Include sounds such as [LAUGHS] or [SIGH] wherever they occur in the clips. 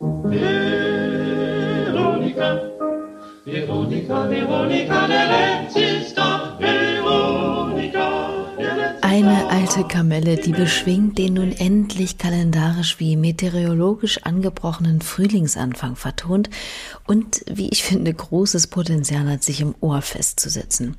Veronica, Veronica, Veronica, der da. Veronica, Eine alte Kamelle, die beschwingt den nun endlich kalendarisch wie meteorologisch angebrochenen Frühlingsanfang vertont und, wie ich finde, großes Potenzial hat, sich im Ohr festzusetzen.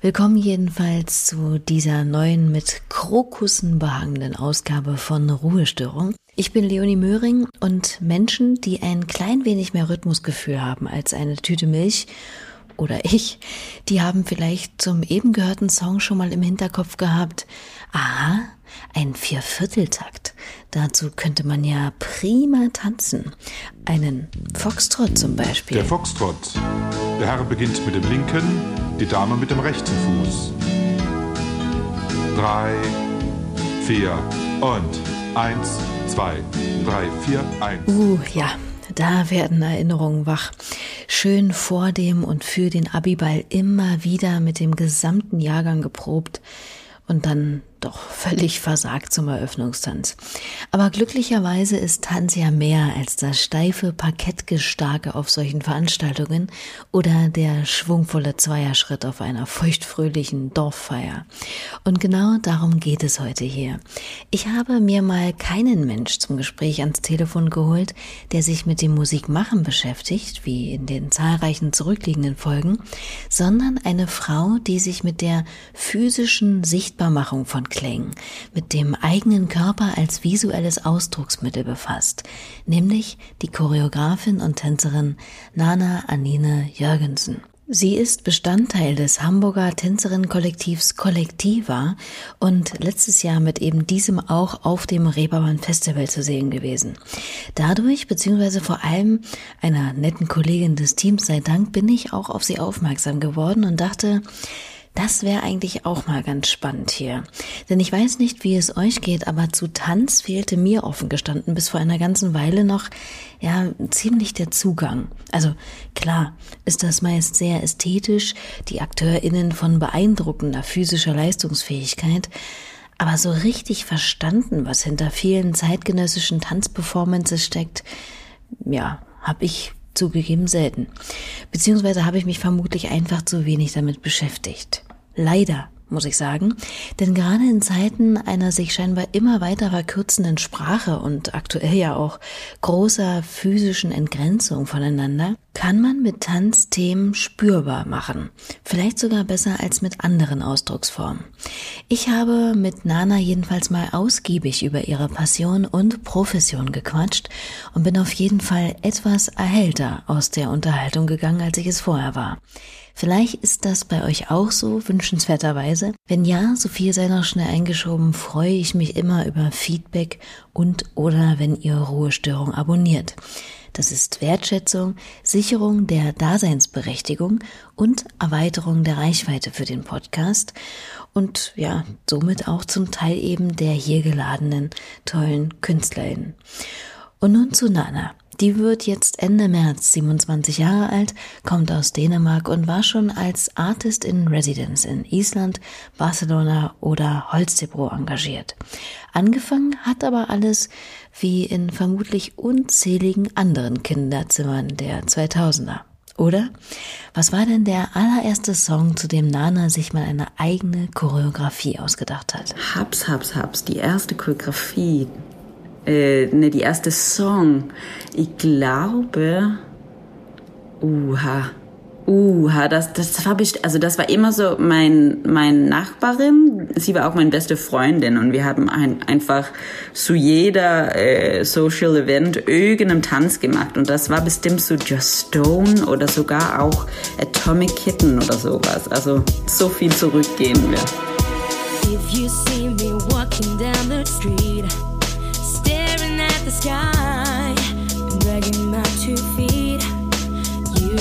Willkommen jedenfalls zu dieser neuen mit Krokussen behangenen Ausgabe von Ruhestörung. Ich bin Leonie Möhring und Menschen, die ein klein wenig mehr Rhythmusgefühl haben als eine Tüte Milch oder [LAUGHS] ich, die haben vielleicht zum eben gehörten Song schon mal im Hinterkopf gehabt, aha, ein Viervierteltakt. Dazu könnte man ja prima tanzen. Einen Foxtrot zum Beispiel. Der Foxtrott. Der Herr beginnt mit dem linken, die Dame mit dem rechten Fuß. Drei, vier und eins, zwei, drei, vier, eins. Uh, ja, da werden Erinnerungen wach. Schön vor dem und für den Abiball immer wieder mit dem gesamten Jahrgang geprobt und dann doch völlig versagt zum Eröffnungstanz. Aber glücklicherweise ist Tanz ja mehr als das steife Parkettgestarke auf solchen Veranstaltungen oder der schwungvolle Zweierschritt auf einer feuchtfröhlichen Dorffeier. Und genau darum geht es heute hier. Ich habe mir mal keinen Mensch zum Gespräch ans Telefon geholt, der sich mit dem Musikmachen beschäftigt, wie in den zahlreichen zurückliegenden Folgen, sondern eine Frau, die sich mit der physischen Sichtbarmachung von Klängen, mit dem eigenen Körper als visuelles Ausdrucksmittel befasst, nämlich die Choreografin und Tänzerin Nana Anine Jürgensen. Sie ist Bestandteil des Hamburger Tänzerinnenkollektivs Kollektiva und letztes Jahr mit eben diesem auch auf dem Reeperbahn Festival zu sehen gewesen. Dadurch, beziehungsweise vor allem einer netten Kollegin des Teams sei Dank, bin ich auch auf sie aufmerksam geworden und dachte, das wäre eigentlich auch mal ganz spannend hier. Denn ich weiß nicht, wie es euch geht, aber zu Tanz fehlte mir offen gestanden bis vor einer ganzen Weile noch, ja, ziemlich der Zugang. Also klar, ist das meist sehr ästhetisch, die AkteurInnen von beeindruckender physischer Leistungsfähigkeit, aber so richtig verstanden, was hinter vielen zeitgenössischen Tanzperformances steckt, ja, hab ich zugegeben selten. Beziehungsweise habe ich mich vermutlich einfach zu wenig damit beschäftigt. Leider, muss ich sagen, denn gerade in Zeiten einer sich scheinbar immer weiter verkürzenden Sprache und aktuell ja auch großer physischen Entgrenzung voneinander, kann man mit Tanz Themen spürbar machen. Vielleicht sogar besser als mit anderen Ausdrucksformen. Ich habe mit Nana jedenfalls mal ausgiebig über ihre Passion und Profession gequatscht und bin auf jeden Fall etwas erhellter aus der Unterhaltung gegangen, als ich es vorher war. Vielleicht ist das bei euch auch so, wünschenswerterweise. Wenn ja, so viel sei noch schnell eingeschoben, freue ich mich immer über Feedback und oder wenn ihr Ruhestörung abonniert. Das ist Wertschätzung, Sicherung der Daseinsberechtigung und Erweiterung der Reichweite für den Podcast und ja, somit auch zum Teil eben der hier geladenen tollen KünstlerInnen. Und nun zu Nana. Die wird jetzt Ende März 27 Jahre alt, kommt aus Dänemark und war schon als Artist in Residence in Island, Barcelona oder Holstebro engagiert. Angefangen hat aber alles wie in vermutlich unzähligen anderen Kinderzimmern der 2000er. Oder? Was war denn der allererste Song, zu dem Nana sich mal eine eigene Choreografie ausgedacht hat? Haps, haps, haps. Die erste Choreografie äh, ne, die erste Song. Ich glaube, uha, uha, das, das war also das war immer so mein, mein Nachbarin. Sie war auch meine beste Freundin und wir haben ein, einfach zu jeder äh, Social Event irgendeinen Tanz gemacht und das war bestimmt so Just Stone oder sogar auch Atomic Kitten oder sowas. Also so viel zurückgehen wir. If you see me walking down the street,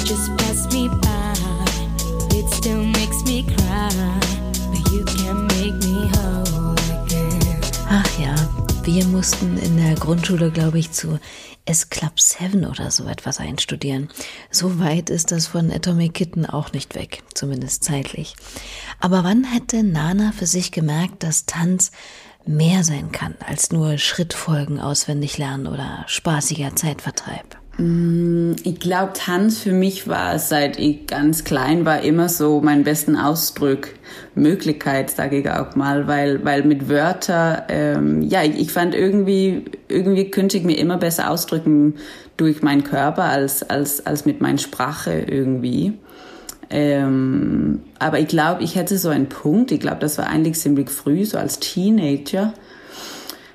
just pass me by. It still makes me cry, but you can make me whole again. Ach ja, wir mussten in der Grundschule, glaube ich, zu S Club 7 oder so etwas einstudieren. So weit ist das von Atomic Kitten auch nicht weg, zumindest zeitlich. Aber wann hätte Nana für sich gemerkt, dass Tanz mehr sein kann als nur Schrittfolgen auswendig lernen oder spaßiger Zeitvertreib? Mm, ich glaube, Tanz für mich war, seit ich ganz klein war, immer so mein besten Ausdruck, Möglichkeit, sage ich auch mal, weil, weil mit Wörter, ähm, ja, ich, ich fand irgendwie, irgendwie könnte ich mir immer besser ausdrücken durch meinen Körper als, als, als mit meiner Sprache irgendwie. Ähm, aber ich glaube, ich hätte so einen Punkt, ich glaube, das war eigentlich ziemlich früh, so als Teenager,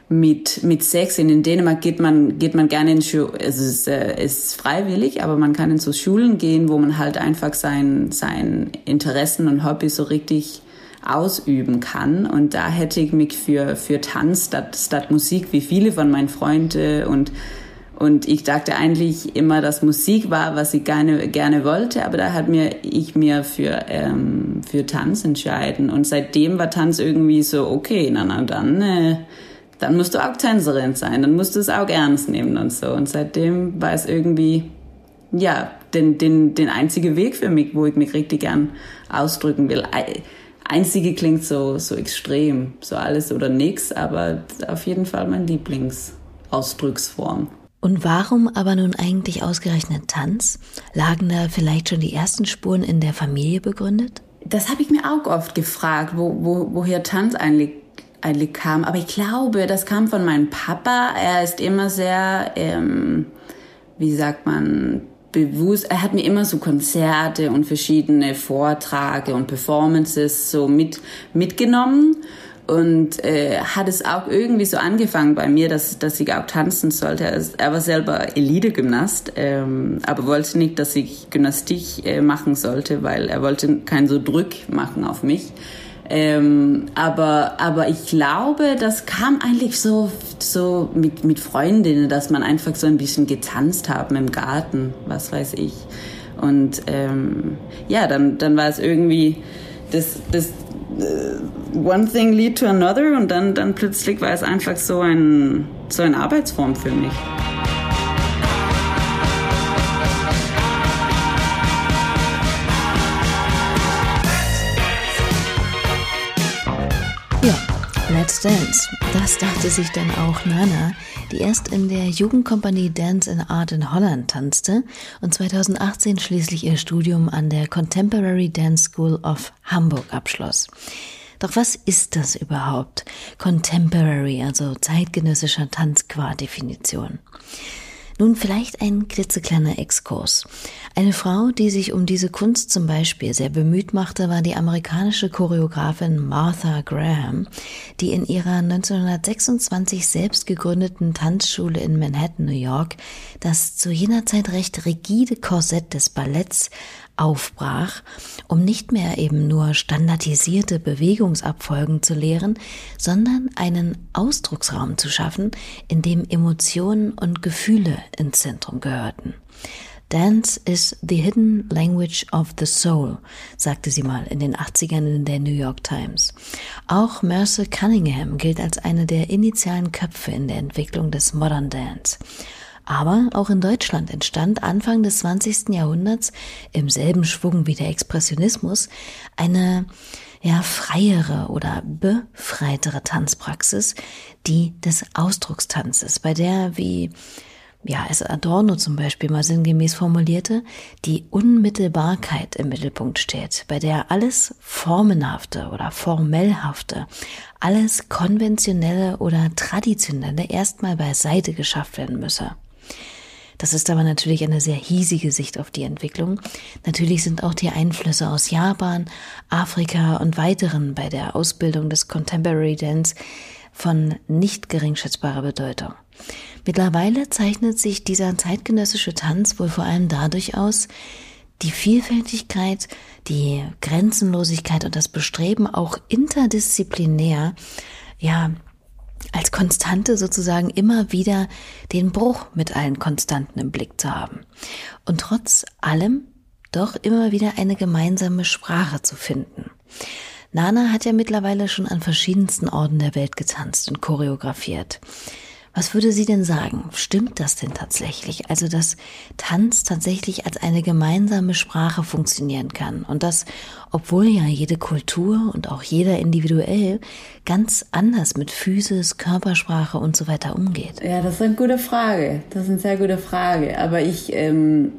mit, mit Sex. In Dänemark geht man, geht man gerne in also es ist, äh, ist freiwillig, aber man kann in so Schulen gehen, wo man halt einfach sein, sein Interessen und Hobbys so richtig ausüben kann. Und da hätte ich mich für, für Tanz statt, statt Musik, wie viele von meinen Freunden und und ich dachte eigentlich immer, dass Musik war, was ich gerne, gerne wollte, aber da hat mir, ich mir für, ähm, für Tanz entscheiden. Und seitdem war Tanz irgendwie so, okay, na, na, dann, äh, dann musst du auch Tänzerin sein, dann musst du es auch ernst nehmen und so. Und seitdem war es irgendwie, ja, den, den, den einzige Weg für mich, wo ich mich richtig gern ausdrücken will. Einzige klingt so, so extrem, so alles oder nix, aber auf jeden Fall mein Lieblingsausdrucksform. Und warum aber nun eigentlich ausgerechnet Tanz? Lagen da vielleicht schon die ersten Spuren in der Familie begründet? Das habe ich mir auch oft gefragt, wo, wo, woher Tanz eigentlich eigentlich kam. Aber ich glaube, das kam von meinem Papa. Er ist immer sehr, ähm, wie sagt man, bewusst. Er hat mir immer so Konzerte und verschiedene Vorträge und Performances so mit mitgenommen und äh, hat es auch irgendwie so angefangen bei mir, dass, dass ich auch tanzen sollte. Er war selber Elite-Gymnast, ähm, aber wollte nicht, dass ich Gymnastik äh, machen sollte, weil er wollte keinen so Druck machen auf mich. Ähm, aber, aber ich glaube, das kam eigentlich so, so mit, mit Freundinnen, dass man einfach so ein bisschen getanzt haben im Garten, was weiß ich. Und ähm, ja, dann, dann war es irgendwie das, das uh, one thing lead to another und dann, dann plötzlich war es einfach so ein, so eine Arbeitsform für mich. Let's Dance. Das dachte sich dann auch Nana, die erst in der Jugendkompanie Dance in Art in Holland tanzte und 2018 schließlich ihr Studium an der Contemporary Dance School of Hamburg abschloss. Doch was ist das überhaupt? Contemporary, also zeitgenössischer Tanz qua Definition. Nun vielleicht ein klitzekleiner Exkurs. Eine Frau, die sich um diese Kunst zum Beispiel sehr bemüht machte, war die amerikanische Choreografin Martha Graham, die in ihrer 1926 selbst gegründeten Tanzschule in Manhattan, New York, das zu jener Zeit recht rigide Korsett des Balletts aufbrach, um nicht mehr eben nur standardisierte Bewegungsabfolgen zu lehren, sondern einen Ausdrucksraum zu schaffen, in dem Emotionen und Gefühle ins Zentrum gehörten. Dance is the hidden language of the soul, sagte sie mal in den 80ern in der New York Times. Auch Mercer Cunningham gilt als eine der initialen Köpfe in der Entwicklung des Modern Dance. Aber auch in Deutschland entstand Anfang des 20. Jahrhunderts im selben Schwung wie der Expressionismus eine ja, freiere oder befreitere Tanzpraxis, die des Ausdruckstanzes, bei der, wie ja, es Adorno zum Beispiel mal sinngemäß formulierte, die Unmittelbarkeit im Mittelpunkt steht, bei der alles Formenhafte oder Formellhafte, alles Konventionelle oder Traditionelle erstmal beiseite geschafft werden müsse. Das ist aber natürlich eine sehr hiesige Sicht auf die Entwicklung. Natürlich sind auch die Einflüsse aus Japan, Afrika und weiteren bei der Ausbildung des Contemporary Dance von nicht geringschätzbarer Bedeutung. Mittlerweile zeichnet sich dieser zeitgenössische Tanz wohl vor allem dadurch aus, die Vielfältigkeit, die Grenzenlosigkeit und das Bestreben auch interdisziplinär, ja, als Konstante sozusagen immer wieder den Bruch mit allen Konstanten im Blick zu haben. Und trotz allem doch immer wieder eine gemeinsame Sprache zu finden. Nana hat ja mittlerweile schon an verschiedensten Orten der Welt getanzt und choreografiert. Was würde sie denn sagen? Stimmt das denn tatsächlich? Also, dass Tanz tatsächlich als eine gemeinsame Sprache funktionieren kann und das, obwohl ja jede Kultur und auch jeder individuell ganz anders mit Physis, Körpersprache und so weiter umgeht. Ja, das ist eine gute Frage. Das ist eine sehr gute Frage. Aber ich, ähm,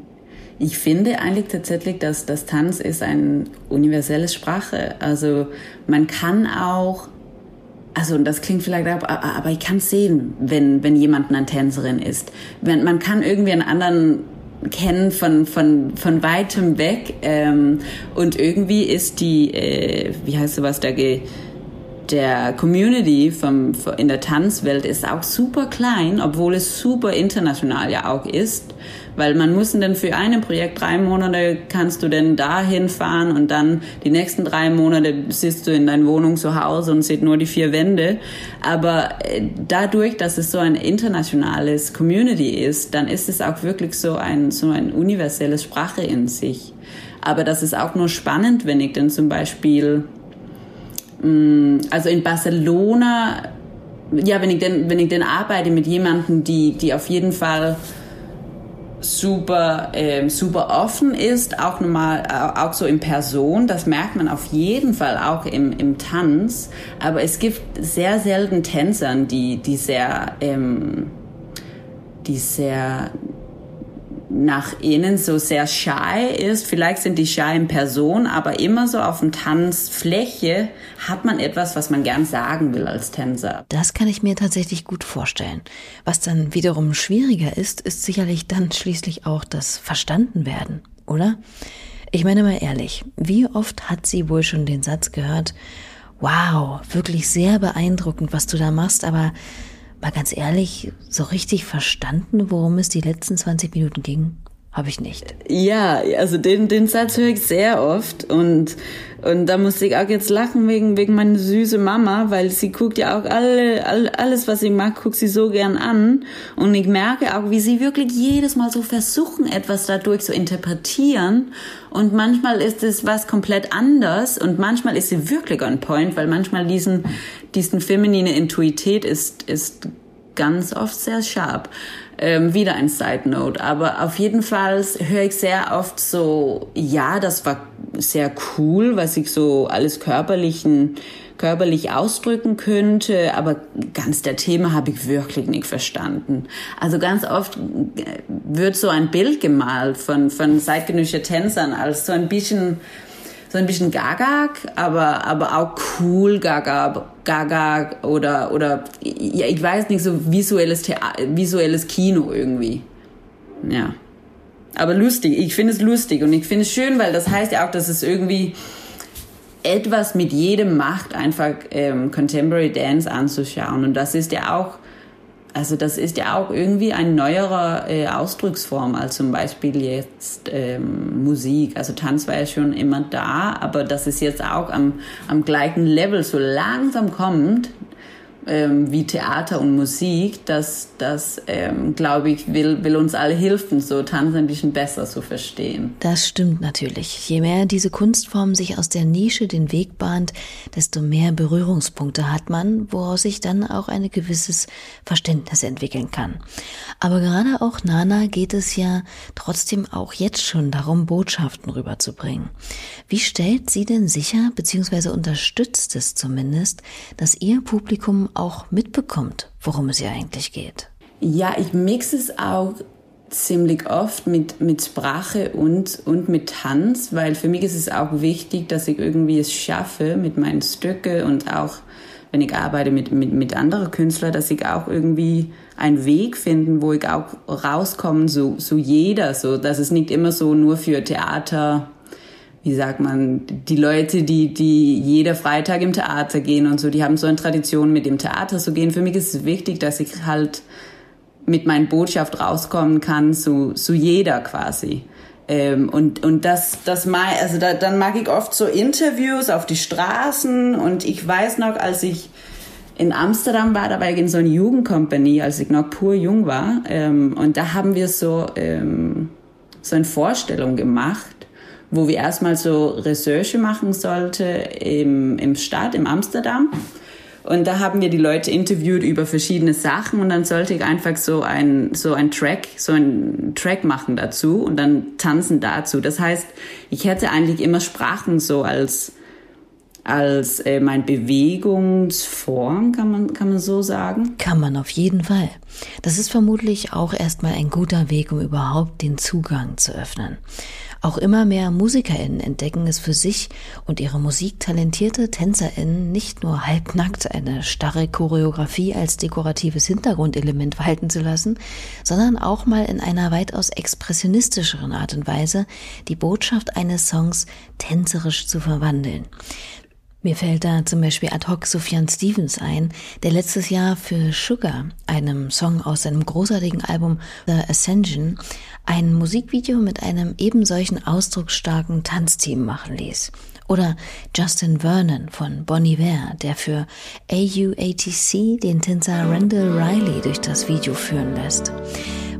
ich finde eigentlich tatsächlich, dass das Tanz ist eine universelle Sprache. Also man kann auch also und das klingt vielleicht, aber ich kann sehen, wenn, wenn jemand eine Tänzerin ist. Wenn, man kann irgendwie einen anderen kennen von, von, von weitem weg ähm, und irgendwie ist die, äh, wie heißt sowas, der, der Community vom, in der Tanzwelt ist auch super klein, obwohl es super international ja auch ist. Weil man muss dann für ein Projekt drei Monate kannst du denn dahin fahren und dann die nächsten drei Monate sitzt du in deiner Wohnung zu Hause und siehst nur die vier Wände. Aber äh, dadurch, dass es so ein internationales Community ist, dann ist es auch wirklich so ein, so ein universelle Sprache in sich. Aber das ist auch nur spannend, wenn ich dann zum Beispiel, mm, also in Barcelona, ja, wenn ich denn, wenn ich denn arbeite mit jemandem, die, die auf jeden Fall super, äh, super offen ist, auch normal, auch so in Person. Das merkt man auf jeden Fall auch im, im Tanz. Aber es gibt sehr selten Tänzern, die, die sehr, ähm, die sehr nach innen so sehr shy ist. Vielleicht sind die shy in Person, aber immer so auf dem Tanzfläche hat man etwas, was man gern sagen will als Tänzer. Das kann ich mir tatsächlich gut vorstellen. Was dann wiederum schwieriger ist, ist sicherlich dann schließlich auch das Verstandenwerden, oder? Ich meine mal ehrlich, wie oft hat sie wohl schon den Satz gehört, wow, wirklich sehr beeindruckend, was du da machst, aber Mal ganz ehrlich, so richtig verstanden, worum es die letzten 20 Minuten ging, habe ich nicht. Ja, also den, den Satz höre ich sehr oft und, und da musste ich auch jetzt lachen wegen, wegen meiner süße Mama, weil sie guckt ja auch alle, all, alles, was ich mag, guckt sie so gern an und ich merke auch, wie sie wirklich jedes Mal so versuchen, etwas dadurch zu interpretieren und manchmal ist es was komplett anders und manchmal ist sie wirklich on point, weil manchmal diesen, diesen feminine Intuität ist, ist ganz oft sehr sharp. Ähm, wieder ein Side Note. Aber auf jeden Fall höre ich sehr oft so, ja, das war sehr cool, was ich so alles körperlichen körperlich ausdrücken könnte, aber ganz der Thema habe ich wirklich nicht verstanden. Also ganz oft wird so ein Bild gemalt von, von zeitgenössischen Tänzern als so ein bisschen so ein bisschen Gaga, aber, aber auch cool Gaga, Gaga oder, oder, ja, ich weiß nicht, so visuelles, visuelles Kino irgendwie. Ja. Aber lustig, ich finde es lustig und ich finde es schön, weil das heißt ja auch, dass es irgendwie etwas mit jedem macht, einfach ähm, Contemporary Dance anzuschauen. Und das ist ja auch also das ist ja auch irgendwie eine neuere äh, Ausdrucksform als zum Beispiel jetzt ähm, Musik. Also Tanz war ja schon immer da, aber dass es jetzt auch am, am gleichen Level so langsam kommt, ähm, wie Theater und Musik, das, das ähm, glaube ich, will, will uns alle helfen, so Tanz ein bisschen besser zu verstehen. Das stimmt natürlich. Je mehr diese Kunstform sich aus der Nische den Weg bahnt, desto mehr Berührungspunkte hat man, woraus sich dann auch ein gewisses Verständnis entwickeln kann. Aber gerade auch Nana geht es ja trotzdem auch jetzt schon darum, Botschaften rüberzubringen. Wie stellt sie denn sicher, beziehungsweise unterstützt es zumindest, dass ihr Publikum auch mitbekommt, worum es ihr eigentlich geht. Ja, ich mixe es auch ziemlich oft mit, mit Sprache und, und mit Tanz, weil für mich ist es auch wichtig, dass ich irgendwie es schaffe mit meinen Stücke und auch wenn ich arbeite mit, mit, mit anderen Künstlern, dass ich auch irgendwie einen Weg finden, wo ich auch rauskomme, so, so jeder, so, dass es nicht immer so nur für Theater wie sagt man, die Leute, die, die jeder Freitag im Theater gehen und so, die haben so eine Tradition, mit dem Theater zu gehen. Für mich ist es wichtig, dass ich halt mit meiner Botschaft rauskommen kann, so, so jeder quasi. Ähm, und, und das, das mag, also da, dann mag ich oft so Interviews auf die Straßen und ich weiß noch, als ich in Amsterdam war, da war ich in so einer Jugendcompany, als ich noch pur jung war, ähm, und da haben wir so, ähm, so eine Vorstellung gemacht wo wir erstmal so Recherche machen sollte im, im Stadt, im Amsterdam. Und da haben wir die Leute interviewt über verschiedene Sachen und dann sollte ich einfach so ein, so ein Track, so ein Track machen dazu und dann tanzen dazu. Das heißt, ich hätte eigentlich immer Sprachen so als, als äh, mein Bewegungsform, kann man, kann man so sagen? Kann man auf jeden Fall. Das ist vermutlich auch erstmal ein guter Weg, um überhaupt den Zugang zu öffnen. Auch immer mehr MusikerInnen entdecken es für sich und ihre musiktalentierte TänzerInnen nicht nur halbnackt eine starre Choreografie als dekoratives Hintergrundelement walten zu lassen, sondern auch mal in einer weitaus expressionistischeren Art und Weise die Botschaft eines Songs tänzerisch zu verwandeln. Mir fällt da zum Beispiel ad hoc Sufjan Stevens ein, der letztes Jahr für Sugar, einem Song aus seinem großartigen Album The Ascension, ein Musikvideo mit einem ebensolchen ausdrucksstarken Tanzteam machen ließ. Oder Justin Vernon von Bon Iver, der für AUATC den Tänzer Randall Riley durch das Video führen lässt.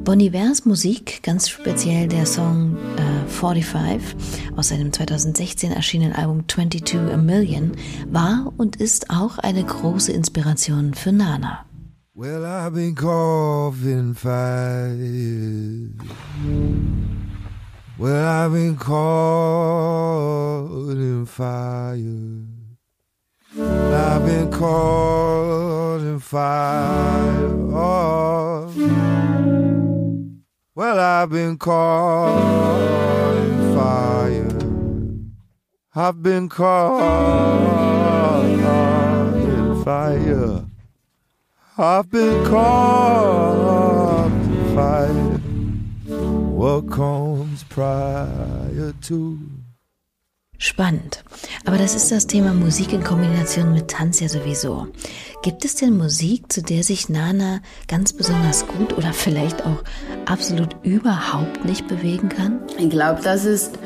Bon Ivers Musik, ganz speziell der Song äh, 45 aus seinem 2016 erschienenen Album 22 A Million, war und ist auch eine große Inspiration für Nana. Well, I've been caught in fire. Well, I've been caught in fire. I've been caught in fire. Oh. Well, I've been caught in fire. I've been caught in fire. I've been caught in fire. What comes prior to? Spannend. Aber das ist das Thema Musik in Kombination mit Tanz ja sowieso. Gibt es denn Musik, zu der sich Nana ganz besonders gut oder vielleicht auch absolut überhaupt nicht bewegen kann? Ich glaube, das ist,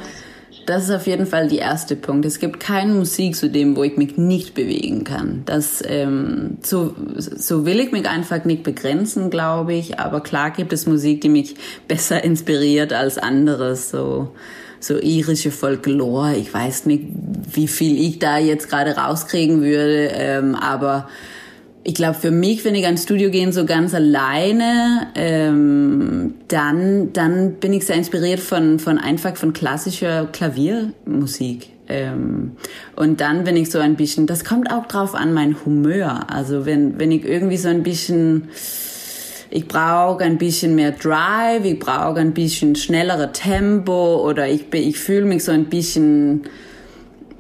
das ist auf jeden Fall der erste Punkt. Es gibt keine Musik zu dem, wo ich mich nicht bewegen kann. Das, ähm, so, so will ich mich einfach nicht begrenzen, glaube ich. Aber klar gibt es Musik, die mich besser inspiriert als anderes. So, so irische Folklore. Ich weiß nicht, wie viel ich da jetzt gerade rauskriegen würde, ähm, aber ich glaube, für mich, wenn ich ans Studio gehe, so ganz alleine, ähm, dann, dann bin ich sehr inspiriert von, von einfach von klassischer Klaviermusik. Ähm, und dann, wenn ich so ein bisschen, das kommt auch drauf an, mein Humeur. Also wenn, wenn ich irgendwie so ein bisschen, ich brauche ein bisschen mehr Drive, ich brauche ein bisschen schnellere Tempo oder ich, ich fühle mich so ein bisschen,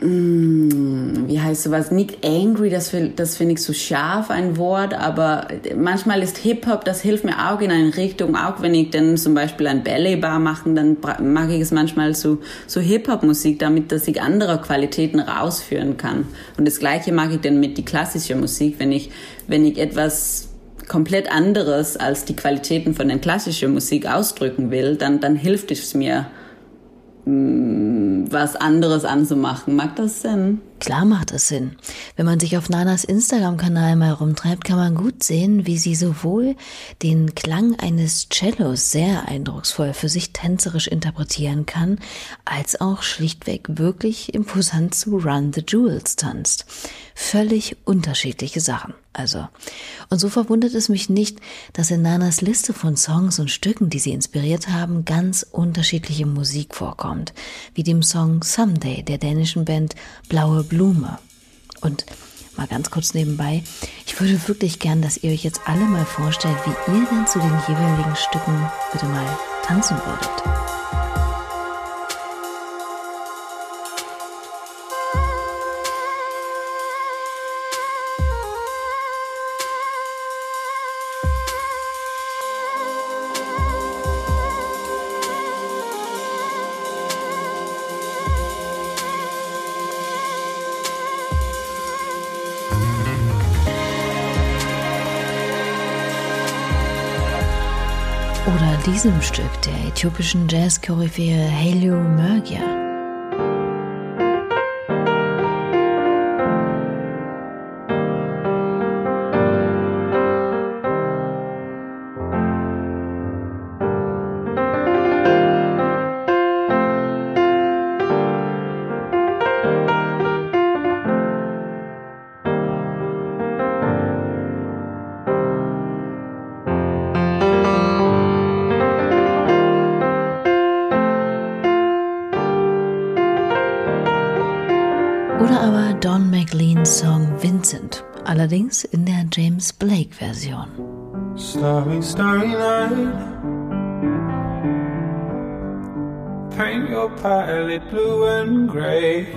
mm, wie heißt sowas, nicht angry, das, das finde ich so scharf ein Wort, aber manchmal ist Hip-Hop, das hilft mir auch in eine Richtung, auch wenn ich dann zum Beispiel ein Ballet-Bar mache, dann mag ich es manchmal so, so Hip-Hop-Musik, damit dass ich andere Qualitäten rausführen kann. Und das Gleiche mag ich dann mit die klassische Musik, wenn ich, wenn ich etwas komplett anderes als die Qualitäten von der klassischen Musik ausdrücken will, dann, dann hilft es mir, was anderes anzumachen. Mag das Sinn? Klar macht es Sinn. Wenn man sich auf Nanas Instagram-Kanal mal rumtreibt, kann man gut sehen, wie sie sowohl den Klang eines Cellos sehr eindrucksvoll für sich tänzerisch interpretieren kann, als auch schlichtweg wirklich imposant zu Run the Jewels tanzt. Völlig unterschiedliche Sachen. Also. Und so verwundert es mich nicht, dass in Nanas Liste von Songs und Stücken, die sie inspiriert haben, ganz unterschiedliche Musik vorkommt, wie dem Song Someday der dänischen Band Blaue Blume. Und mal ganz kurz nebenbei, ich würde wirklich gern, dass ihr euch jetzt alle mal vorstellt, wie ihr denn zu den jeweiligen Stücken bitte mal tanzen würdet. Diesem Stück der äthiopischen Jazz-Koryphäe Helio Mergia. Song Vincent, allerdings in der James Blake Version. Starry, starry night. Paint your palette blue and gray.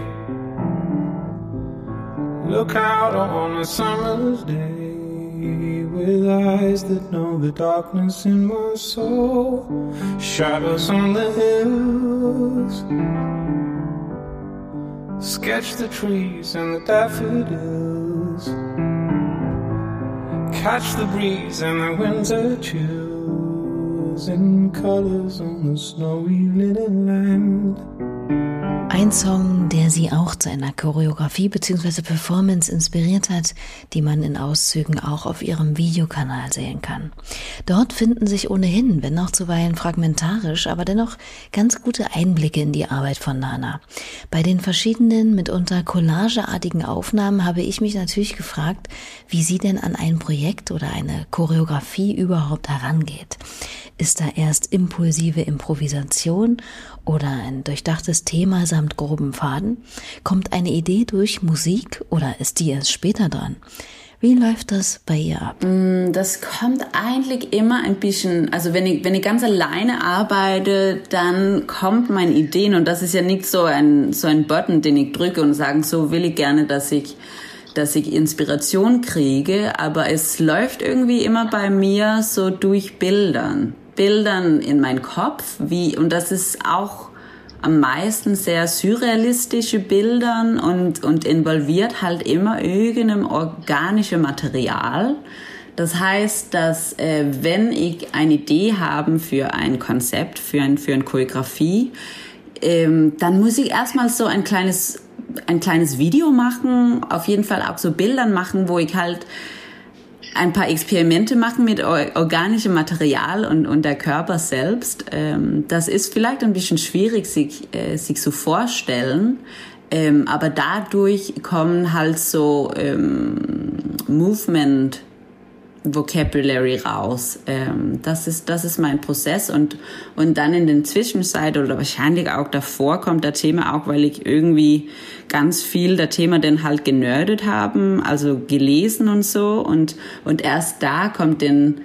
Look out on a summer's day with eyes that know the darkness in my soul. Shadows on the hills. Sketch the trees and the daffodils. Catch the breeze and the winter chills in colors on the snowy linen land. Ein Song, der sie auch zu einer Choreografie bzw. Performance inspiriert hat, die man in Auszügen auch auf ihrem Videokanal sehen kann. Dort finden sich ohnehin, wenn auch zuweilen fragmentarisch, aber dennoch ganz gute Einblicke in die Arbeit von Nana. Bei den verschiedenen, mitunter collageartigen Aufnahmen habe ich mich natürlich gefragt, wie sie denn an ein Projekt oder eine Choreografie überhaupt herangeht. Ist da erst impulsive Improvisation oder ein durchdachtes Thema samt groben Faden? Kommt eine Idee durch Musik oder ist die erst später dran? Wie läuft das bei ihr ab? Mm, das kommt eigentlich immer ein bisschen, also wenn ich, wenn ich ganz alleine arbeite, dann kommt meine Ideen und das ist ja nicht so ein, so ein Button, den ich drücke und sage, so will ich gerne, dass ich, dass ich Inspiration kriege, aber es läuft irgendwie immer bei mir so durch Bildern. Bildern in meinen Kopf, wie, und das ist auch am meisten sehr surrealistische Bildern und, und involviert halt immer irgendeinem organischen Material. Das heißt, dass äh, wenn ich eine Idee habe für ein Konzept, für, ein, für eine Choreografie, ähm, dann muss ich erstmal so ein kleines, ein kleines Video machen, auf jeden Fall auch so Bildern machen, wo ich halt ein paar Experimente machen mit organischem Material und, und der Körper selbst. Ähm, das ist vielleicht ein bisschen schwierig, sich, äh, sich zu vorstellen. Ähm, aber dadurch kommen halt so ähm, Movement Vocabulary raus. Ähm, das ist das ist mein Prozess und und dann in den Zwischenzeit oder wahrscheinlich auch davor kommt der Thema auch, weil ich irgendwie ganz viel der Thema dann halt genördet haben, also gelesen und so und und erst da kommt dann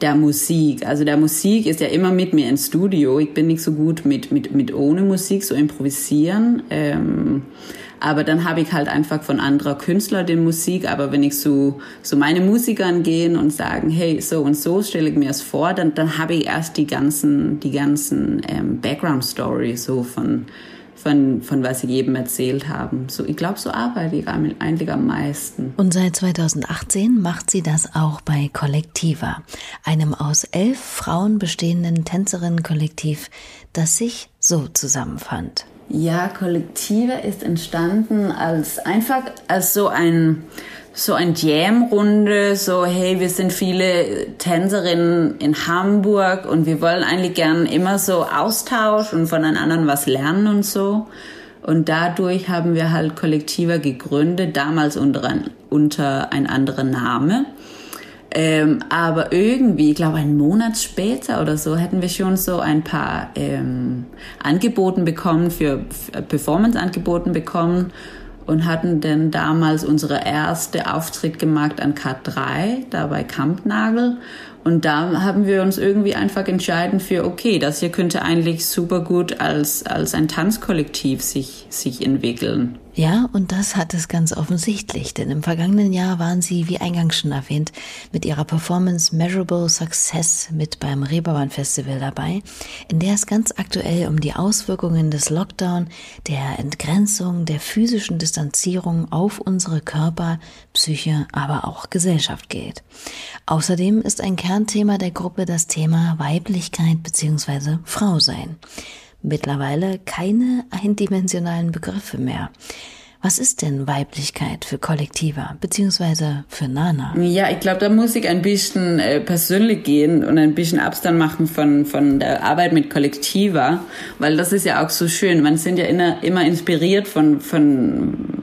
der Musik. Also der Musik ist ja immer mit mir ins Studio. Ich bin nicht so gut mit mit mit ohne Musik so improvisieren. Ähm, aber dann habe ich halt einfach von anderer Künstler die Musik. Aber wenn ich so, so meine Musikern gehen und sagen, hey, so und so stelle ich mir es vor, dann, dann habe ich erst die ganzen, die ganzen ähm, Background Story so von, von, von was ich eben erzählt habe. So, ich glaube, so arbeite ich eigentlich am meisten. Und seit 2018 macht sie das auch bei Kollektiva, einem aus elf Frauen bestehenden Tänzerinnenkollektiv, das sich so zusammenfand. Ja, Kollektive ist entstanden als einfach als so ein so ein Jam-Runde, so hey, wir sind viele Tänzerinnen in Hamburg und wir wollen eigentlich gern immer so Austausch und von anderen was lernen und so. Und dadurch haben wir halt Kollektiver gegründet, damals unter ein, unter ein anderer Name. Ähm, aber irgendwie, ich glaube, einen Monat später oder so, hätten wir schon so ein paar ähm, Angeboten bekommen, für, für Performance-Angeboten bekommen und hatten dann damals unsere erste Auftritt gemacht an K3, da bei Kampnagel. Und da haben wir uns irgendwie einfach entschieden für, okay, das hier könnte eigentlich super gut als, als ein Tanzkollektiv sich, sich entwickeln. Ja, und das hat es ganz offensichtlich, denn im vergangenen Jahr waren sie, wie eingangs schon erwähnt, mit ihrer Performance Measurable Success mit beim Reeperbahn Festival dabei, in der es ganz aktuell um die Auswirkungen des Lockdown, der Entgrenzung, der physischen Distanzierung auf unsere Körper, Psyche, aber auch Gesellschaft geht. Außerdem ist ein Kernthema der Gruppe das Thema Weiblichkeit bzw. Frausein mittlerweile keine eindimensionalen Begriffe mehr. Was ist denn Weiblichkeit für Kollektiva beziehungsweise für Nana? Ja, ich glaube, da muss ich ein bisschen äh, persönlich gehen und ein bisschen Abstand machen von, von der Arbeit mit Kollektiva, weil das ist ja auch so schön. Man sind ja immer, immer inspiriert von, von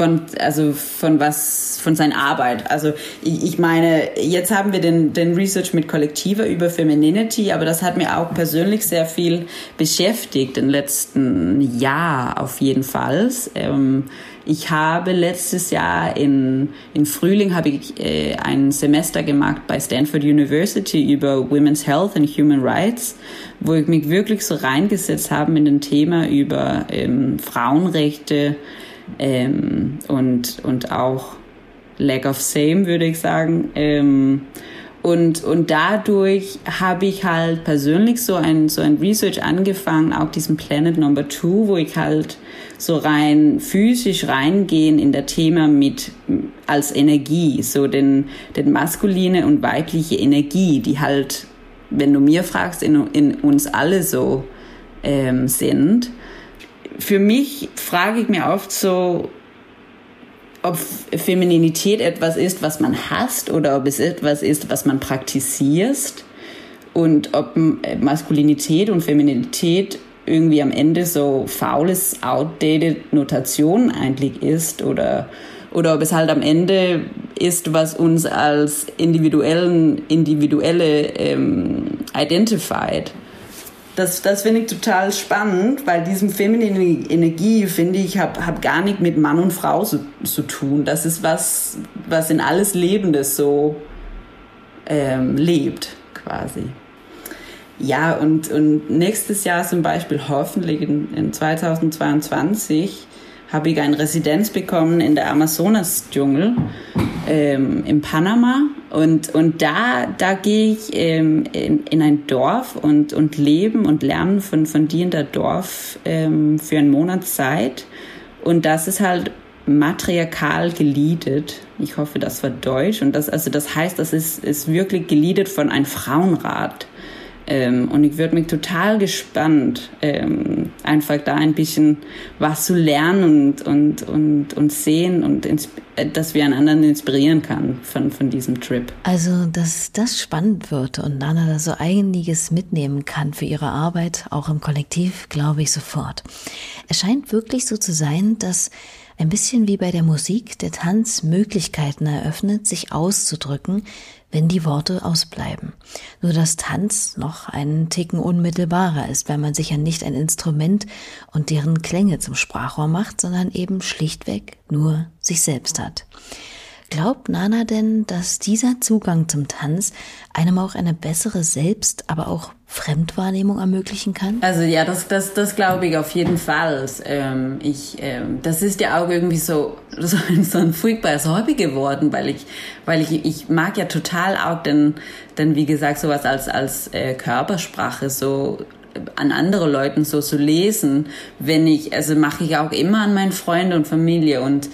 von, also von was, von seiner Arbeit. Also ich, ich meine, jetzt haben wir den, den Research mit Kollektiver über Femininity, aber das hat mir auch persönlich sehr viel beschäftigt im letzten Jahr auf jeden Fall. Ähm, ich habe letztes Jahr in, im Frühling habe ich äh, ein Semester gemacht bei Stanford University über Women's Health and Human Rights, wo ich mich wirklich so reingesetzt habe in den Thema über ähm, Frauenrechte, ähm, und, und auch Lack of Same, würde ich sagen. Ähm, und, und dadurch habe ich halt persönlich so ein, so ein Research angefangen, auch diesen Planet Number Two, wo ich halt so rein physisch reingehen in der Thema mit als Energie, so den, den maskuline und weibliche Energie, die halt, wenn du mir fragst, in, in uns alle so ähm, sind für mich frage ich mir oft so, ob Femininität etwas ist, was man hasst oder ob es etwas ist, was man praktiziert und ob Maskulinität und Feminität irgendwie am Ende so faules, outdated Notation eigentlich ist oder oder ob es halt am Ende ist, was uns als individuellen, individuelle ähm, identified das, das finde ich total spannend, weil diesem feminine Energie, finde ich, hat hab gar nicht mit Mann und Frau zu, zu tun. Das ist was, was in alles Lebendes so ähm, lebt, quasi. Ja, und, und nächstes Jahr zum Beispiel, hoffentlich in, in 2022, habe ich eine Residenz bekommen in der Amazonas-Dschungel ähm, in Panama. Und, und da, da gehe ich ähm, in, in ein Dorf und, und leben und lernen von, von dir in der Dorf ähm, für einen Monat Zeit. Und das ist halt matriarchal geliedet. Ich hoffe, das war Deutsch. Und das, also das heißt, das ist, ist wirklich geliedet von einem Frauenrat. Ähm, und ich würde mich total gespannt, ähm, einfach da ein bisschen was zu lernen und, und, und, und sehen und äh, dass wir einen anderen inspirieren kann von, von diesem Trip. Also, dass das spannend wird und Nana da so einiges mitnehmen kann für ihre Arbeit, auch im Kollektiv, glaube ich sofort. Es scheint wirklich so zu sein, dass ein bisschen wie bei der Musik der Tanz Möglichkeiten eröffnet, sich auszudrücken, wenn die Worte ausbleiben. Nur dass Tanz noch einen Ticken unmittelbarer ist, weil man sich ja nicht ein Instrument und deren Klänge zum Sprachrohr macht, sondern eben schlichtweg nur sich selbst hat. Glaubt Nana denn, dass dieser Zugang zum Tanz einem auch eine bessere Selbst-, aber auch Fremdwahrnehmung ermöglichen kann? Also ja, das, das, das glaube ich auf jeden Fall. Ähm, ich, ähm, das ist ja auch irgendwie so, [LAUGHS] so, ein, so ein furchtbares Hobby geworden, weil ich, weil ich, ich mag ja total auch den, den wie gesagt, sowas als, als äh, Körpersprache so an andere Leuten so zu lesen, wenn ich, also mache ich auch immer an meine Freunde und Familie und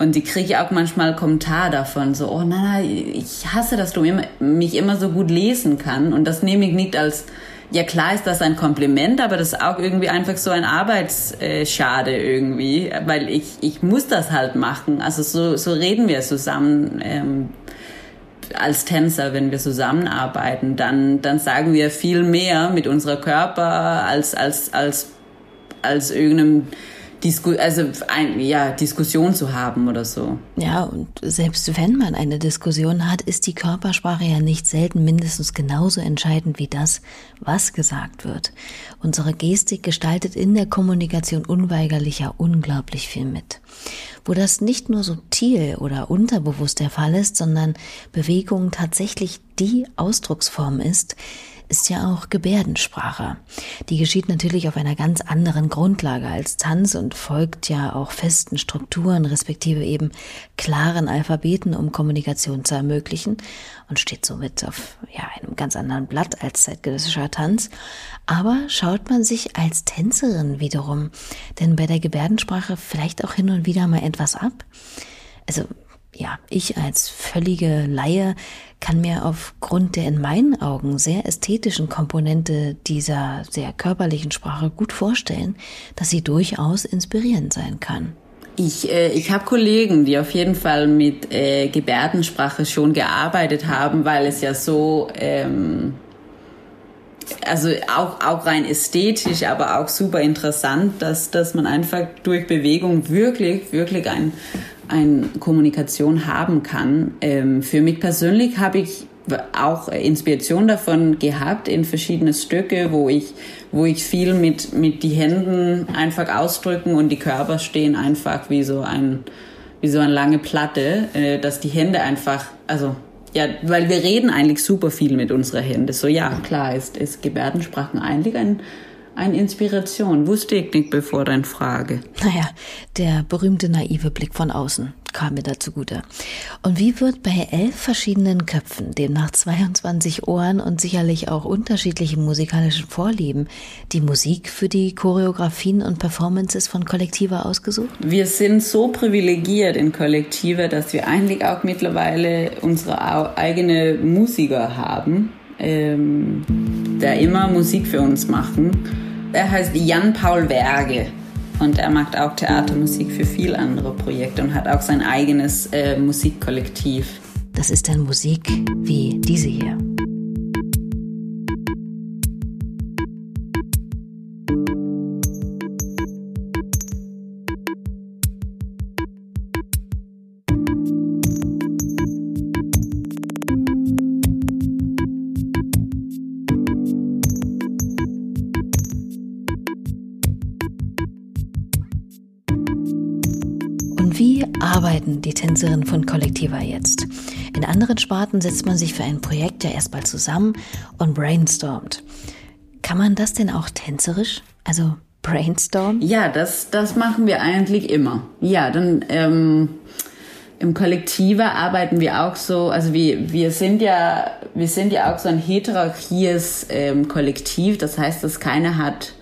und die kriege ich auch manchmal Kommentar davon, so, oh nein, ich hasse, dass du mich immer so gut lesen kann. Und das nehme ich nicht als, ja klar ist das ein Kompliment, aber das ist auch irgendwie einfach so ein Arbeitsschade irgendwie, weil ich, ich muss das halt machen. Also so, so reden wir zusammen. Ähm, als Tänzer, wenn wir zusammenarbeiten, dann, dann sagen wir viel mehr mit unserer Körper als, als, als, als irgendeinem Disku also ein, ja, Diskussion zu haben oder so. Ja, und selbst wenn man eine Diskussion hat, ist die Körpersprache ja nicht selten mindestens genauso entscheidend wie das, was gesagt wird. Unsere Gestik gestaltet in der Kommunikation unweigerlich ja unglaublich viel mit. Wo das nicht nur subtil oder unterbewusst der Fall ist, sondern Bewegung tatsächlich die Ausdrucksform ist, ist ja auch Gebärdensprache. Die geschieht natürlich auf einer ganz anderen Grundlage als Tanz und folgt ja auch festen Strukturen, respektive eben klaren Alphabeten, um Kommunikation zu ermöglichen und steht somit auf ja, einem ganz anderen Blatt als zeitgenössischer Tanz. Aber schaut man sich als Tänzerin wiederum denn bei der Gebärdensprache vielleicht auch hin und wieder mal etwas ab? Also ja, ich als völlige Laie kann mir aufgrund der in meinen Augen sehr ästhetischen Komponente dieser sehr körperlichen Sprache gut vorstellen, dass sie durchaus inspirierend sein kann. Ich, äh, ich habe Kollegen, die auf jeden Fall mit äh, Gebärdensprache schon gearbeitet haben, weil es ja so ähm, also auch, auch rein ästhetisch, aber auch super interessant, dass, dass man einfach durch Bewegung wirklich, wirklich ein, eine Kommunikation haben kann. Ähm, für mich persönlich habe ich auch Inspiration davon gehabt in verschiedene Stücke, wo ich, wo ich viel mit, mit die Händen einfach ausdrücken und die Körper stehen einfach wie so ein, wie so eine lange Platte, äh, dass die Hände einfach, also ja, weil wir reden eigentlich super viel mit unseren Händen. So ja, klar ist, ist Gebärdensprachen eigentlich ein, eine Inspiration. Wusste ich nicht bevor deine Frage. Naja, der berühmte naive Blick von außen kam mir dazu zugute. Und wie wird bei elf verschiedenen Köpfen, demnach 22 Ohren und sicherlich auch unterschiedlichen musikalischen Vorlieben, die Musik für die Choreografien und Performances von Kollektiva ausgesucht? Wir sind so privilegiert in Kollektiva, dass wir eigentlich auch mittlerweile unsere eigene Musiker haben, ähm, der immer Musik für uns machen. Er heißt Jan Paul Werge. Und er macht auch Theatermusik für viele andere Projekte und hat auch sein eigenes äh, Musikkollektiv. Das ist dann Musik wie diese hier. Tänzerinnen von Kollektiva jetzt? In anderen Sparten setzt man sich für ein Projekt ja erstmal zusammen und brainstormt. Kann man das denn auch tänzerisch? Also brainstorm? Ja, das, das machen wir eigentlich immer. Ja, dann ähm, im Kollektiva arbeiten wir auch so, also wir, wir sind ja, wir sind ja auch so ein heterarchies ähm, Kollektiv, das heißt, dass keiner hat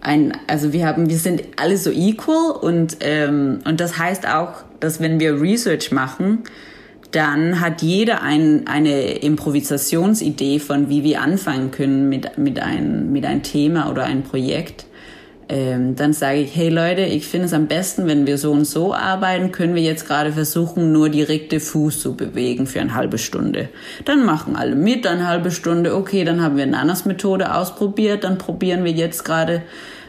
ein, also wir haben, wir sind alle so equal und, ähm, und das heißt auch, dass wenn wir Research machen, dann hat jeder ein, eine Improvisationsidee von, wie wir anfangen können mit, mit, ein, mit ein Thema oder ein Projekt. Ähm, dann sage ich, hey Leute, ich finde es am besten, wenn wir so und so arbeiten, können wir jetzt gerade versuchen, nur die rechte Fuß zu bewegen für eine halbe Stunde. Dann machen alle mit, eine halbe Stunde, okay, dann haben wir eine andere Methode ausprobiert, dann probieren wir jetzt gerade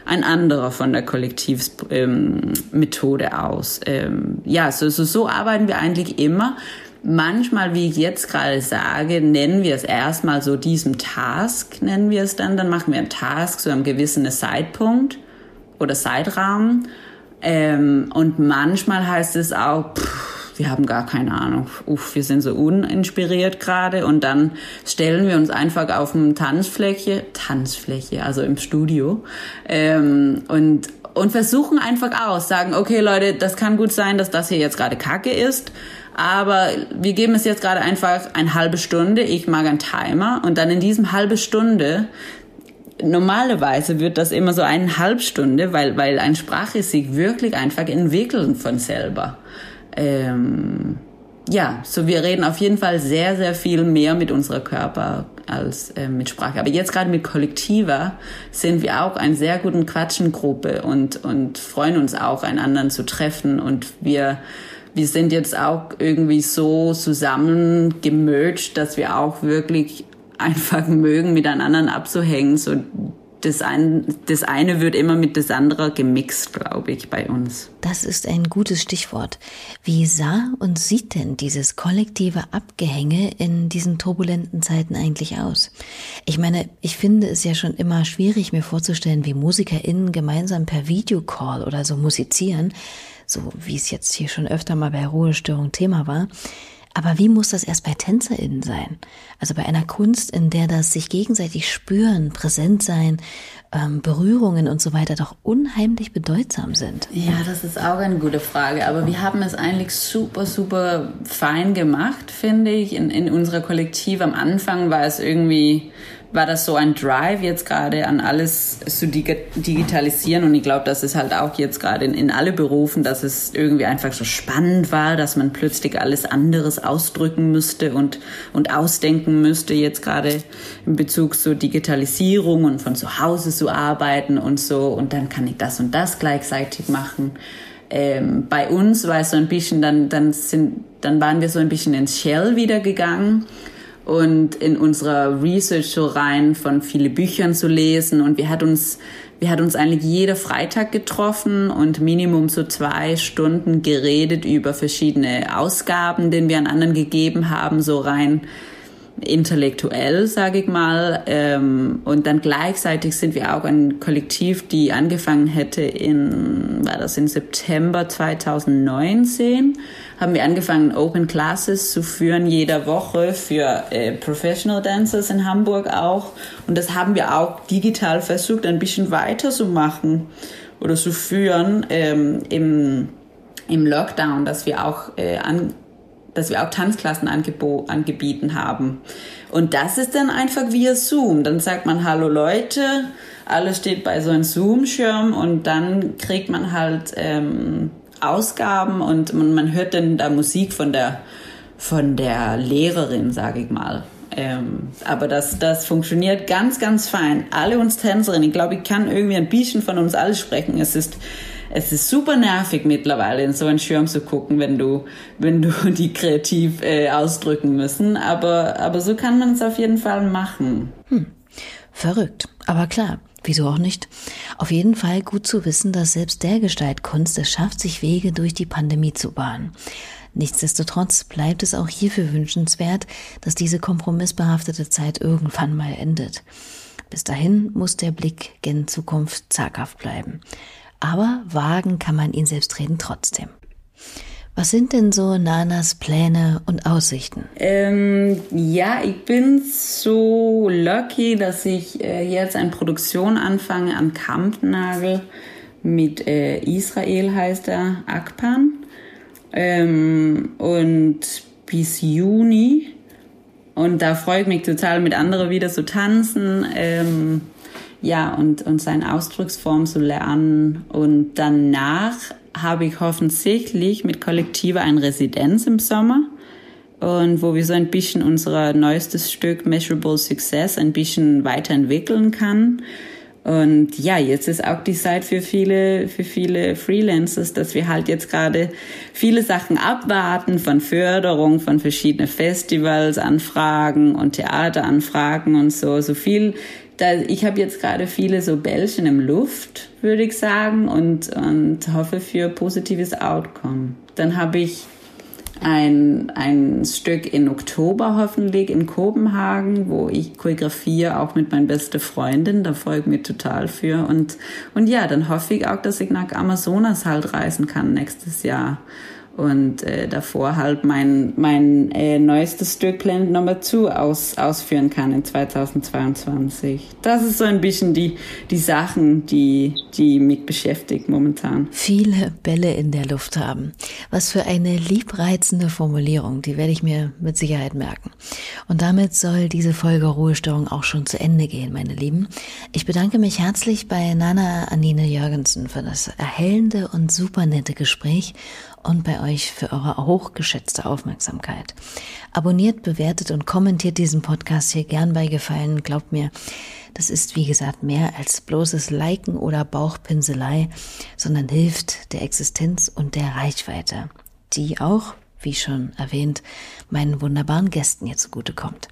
ein anderer von der Kollektivmethode ähm, aus. Ähm, ja, so, so, so arbeiten wir eigentlich immer. Manchmal, wie ich jetzt gerade sage, nennen wir es erstmal so diesem Task, nennen wir es dann. Dann machen wir einen Task zu einem gewissen Zeitpunkt oder Zeitrahmen. Ähm, und manchmal heißt es auch, pff, wir haben gar keine Ahnung, uff, wir sind so uninspiriert gerade. Und dann stellen wir uns einfach auf eine Tanzfläche, Tanzfläche, also im Studio ähm, und und versuchen einfach aus, sagen, okay Leute, das kann gut sein, dass das hier jetzt gerade Kacke ist, aber wir geben es jetzt gerade einfach eine halbe Stunde, ich mag einen Timer. Und dann in diesem halbe Stunde normalerweise wird das immer so eine Halbstunde, weil, weil eine Sprache sich wirklich einfach entwickelt von selber. Ähm, ja, so wir reden auf jeden Fall sehr, sehr viel mehr mit unserer Körper als äh, mit Sprache. Aber jetzt gerade mit Kollektiva sind wir auch eine sehr guten Quatschengruppe und, und freuen uns auch, einen anderen zu treffen. Und wir, wir sind jetzt auch irgendwie so zusammen gemerged, dass wir auch wirklich einfach mögen, miteinander abzuhängen. So das, ein, das eine wird immer mit das andere gemixt, glaube ich, bei uns. Das ist ein gutes Stichwort. Wie sah und sieht denn dieses kollektive Abgehänge in diesen turbulenten Zeiten eigentlich aus? Ich meine, ich finde es ja schon immer schwierig, mir vorzustellen, wie MusikerInnen gemeinsam per Videocall oder so musizieren, so wie es jetzt hier schon öfter mal bei Ruhestörung Thema war. Aber wie muss das erst bei TänzerInnen sein? Also bei einer Kunst, in der das sich gegenseitig spüren, präsent sein, ähm, Berührungen und so weiter doch unheimlich bedeutsam sind. Ja, das ist auch eine gute Frage. Aber wir haben es eigentlich super, super fein gemacht, finde ich. In, in unserer Kollektiv am Anfang war es irgendwie war das so ein Drive jetzt gerade an alles zu digitalisieren? Und ich glaube, das ist halt auch jetzt gerade in, in alle Berufen, dass es irgendwie einfach so spannend war, dass man plötzlich alles anderes ausdrücken müsste und, und ausdenken müsste jetzt gerade in Bezug zur Digitalisierung und von zu Hause zu arbeiten und so. Und dann kann ich das und das gleichzeitig machen. Ähm, bei uns war es so ein bisschen, dann, dann sind, dann waren wir so ein bisschen ins Shell wieder gegangen und in unserer Research so rein von viele Büchern zu lesen. Und wir hat uns wir hat uns eigentlich jeder Freitag getroffen und Minimum so zwei Stunden geredet über verschiedene Ausgaben, den wir an anderen gegeben haben, so rein intellektuell, sage ich mal. Ähm, und dann gleichzeitig sind wir auch ein Kollektiv, die angefangen hätte in, war das in September 2019, haben wir angefangen, Open Classes zu führen, jeder Woche für äh, Professional Dancers in Hamburg auch. Und das haben wir auch digital versucht, ein bisschen weiter zu machen oder zu führen ähm, im, im Lockdown, dass wir auch äh, an, dass wir auch Tanzklassen angeboten haben. Und das ist dann einfach via Zoom. Dann sagt man, hallo Leute, alles steht bei so einem Zoom-Schirm und dann kriegt man halt ähm, Ausgaben und man, man, hört dann da Musik von der, von der Lehrerin, sage ich mal. Ähm, aber das, das funktioniert ganz, ganz fein. Alle uns Tänzerinnen, ich glaube, ich kann irgendwie ein bisschen von uns alle sprechen. Es ist es ist super nervig mittlerweile in so einen Schirm zu gucken, wenn du, wenn du [LAUGHS] die kreativ äh, ausdrücken müssen. Aber, aber so kann man es auf jeden Fall machen. Hm. Verrückt. Aber klar, wieso auch nicht? Auf jeden Fall gut zu wissen, dass selbst der Gestaltkunst es schafft, sich Wege durch die Pandemie zu bahnen. Nichtsdestotrotz bleibt es auch hierfür wünschenswert, dass diese kompromissbehaftete Zeit irgendwann mal endet. Bis dahin muss der Blick gen Zukunft zaghaft bleiben aber wagen kann man ihn selbstredend trotzdem. Was sind denn so Nanas Pläne und Aussichten? Ähm, ja, ich bin so lucky, dass ich äh, jetzt eine Produktion anfange an Kampnagel mit äh, Israel heißt er, Akpan. Ähm, und bis Juni. Und da freue ich mich total, mit anderen wieder zu tanzen. Ähm, ja, und, und seine Ausdrucksform zu lernen. Und danach habe ich hoffentlich mit Kollektive eine Residenz im Sommer und wo wir so ein bisschen unser neuestes Stück Measurable Success ein bisschen weiterentwickeln kann. Und ja, jetzt ist auch die Zeit für viele, für viele Freelancers, dass wir halt jetzt gerade viele Sachen abwarten von Förderung, von verschiedenen Festivals, Anfragen und Theateranfragen und so. So viel da, ich habe jetzt gerade viele so Bällchen im Luft, würde ich sagen, und, und hoffe für positives Outcome. Dann habe ich ein, ein Stück in Oktober hoffentlich in Kopenhagen, wo ich choreografiere, auch mit meiner beste Freundin. Da freue ich mich total für. Und, und ja, dann hoffe ich auch, dass ich nach Amazonas halt reisen kann nächstes Jahr und äh, davor halt mein, mein äh, neuestes Stück Planet Number 2 aus, ausführen kann in 2022. Das ist so ein bisschen die, die Sachen, die, die mich beschäftigt momentan. Viele Bälle in der Luft haben. Was für eine liebreizende Formulierung, die werde ich mir mit Sicherheit merken. Und damit soll diese Folge Ruhestörung auch schon zu Ende gehen, meine Lieben. Ich bedanke mich herzlich bei Nana Anine Jürgensen für das erhellende und super nette Gespräch und bei euch für eure hochgeschätzte Aufmerksamkeit. Abonniert, bewertet und kommentiert diesen Podcast hier gern bei Gefallen. Glaubt mir, das ist wie gesagt mehr als bloßes Liken oder Bauchpinselei, sondern hilft der Existenz und der Reichweite, die auch wie schon erwähnt, meinen wunderbaren Gästen hier zugutekommt.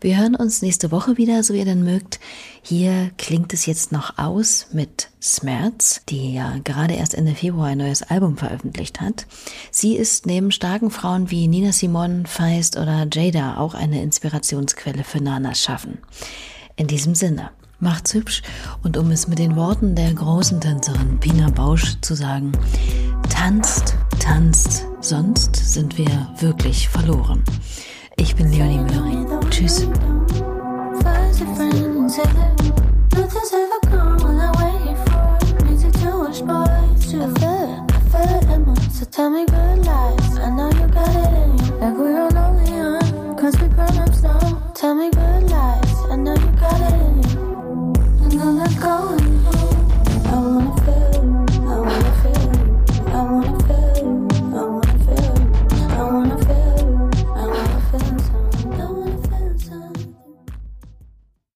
Wir hören uns nächste Woche wieder, so ihr denn mögt. Hier klingt es jetzt noch aus mit Smerz, die ja gerade erst Ende Februar ein neues Album veröffentlicht hat. Sie ist neben starken Frauen wie Nina Simon, Feist oder Jada auch eine Inspirationsquelle für Nanas Schaffen. In diesem Sinne, macht's hübsch und um es mit den Worten der großen Tänzerin Pina Bausch zu sagen, tanzt, tanzt, Sonst sind wir wirklich verloren. Ich bin Leonie Möhring. Tschüss. So tell me good lies. I know you got it in you. Like we were only on. Cause we grown ups now. Tell me good lies. I know you got it in you. And I'll let go.